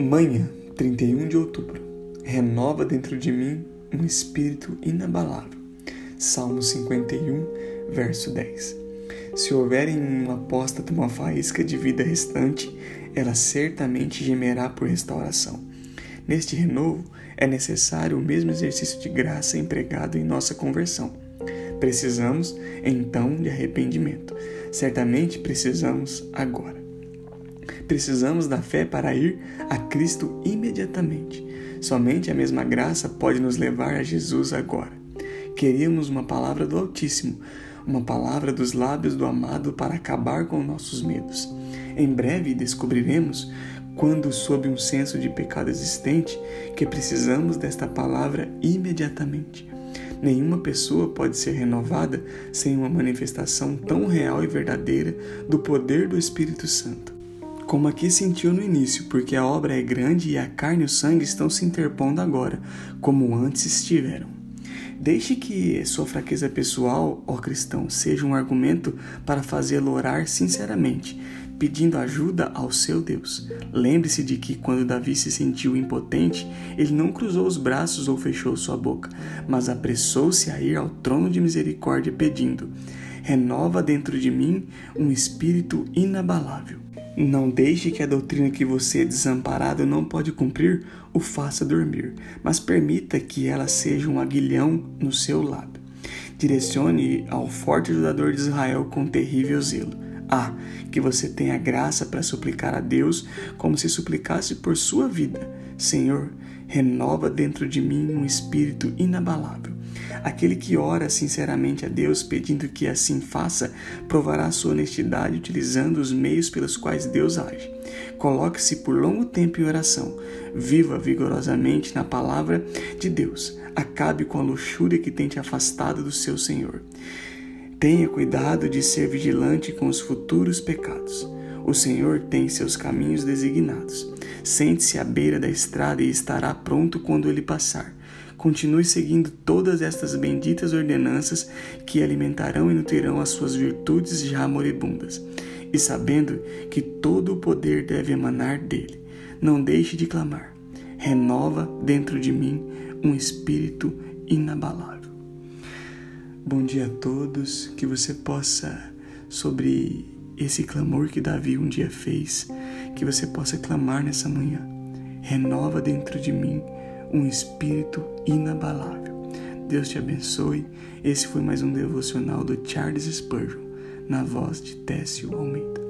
Manhã, 31 de outubro. Renova dentro de mim um espírito inabalável. Salmo 51, verso 10. Se houver em um apóstata uma faísca de vida restante, ela certamente gemerá por restauração. Neste renovo, é necessário o mesmo exercício de graça empregado em nossa conversão. Precisamos, então, de arrependimento. Certamente precisamos agora. Precisamos da fé para ir a Cristo imediatamente. Somente a mesma graça pode nos levar a Jesus agora. Queríamos uma palavra do Altíssimo, uma palavra dos lábios do amado para acabar com nossos medos. Em breve descobriremos, quando sob um senso de pecado existente, que precisamos desta palavra imediatamente. Nenhuma pessoa pode ser renovada sem uma manifestação tão real e verdadeira do poder do Espírito Santo como aqui sentiu no início, porque a obra é grande e a carne e o sangue estão se interpondo agora, como antes estiveram. Deixe que sua fraqueza pessoal, ó cristão, seja um argumento para fazê-lo orar sinceramente, pedindo ajuda ao seu Deus. Lembre-se de que quando Davi se sentiu impotente, ele não cruzou os braços ou fechou sua boca, mas apressou-se a ir ao trono de misericórdia pedindo: Renova dentro de mim um espírito inabalável. Não deixe que a doutrina que você, desamparado, não pode cumprir, o faça dormir, mas permita que ela seja um aguilhão no seu lado. Direcione ao forte ajudador de Israel com terrível zelo. Ah, que você tenha graça para suplicar a Deus como se suplicasse por sua vida. Senhor, renova dentro de mim um espírito inabalável Aquele que ora sinceramente a Deus pedindo que assim faça, provará sua honestidade utilizando os meios pelos quais Deus age. Coloque-se por longo tempo em oração. Viva vigorosamente na palavra de Deus. Acabe com a luxúria que tem te afastado do seu Senhor. Tenha cuidado de ser vigilante com os futuros pecados. O Senhor tem seus caminhos designados. Sente-se à beira da estrada e estará pronto quando ele passar. Continue seguindo todas estas benditas ordenanças que alimentarão e nutrirão as suas virtudes já moribundas, e sabendo que todo o poder deve emanar dele. Não deixe de clamar. Renova dentro de mim um espírito inabalável. Bom dia a todos, que você possa, sobre esse clamor que Davi um dia fez, que você possa clamar nessa manhã. Renova dentro de mim um espírito inabalável. Deus te abençoe. Esse foi mais um devocional do Charles Spurgeon, na voz de Técio Almeida.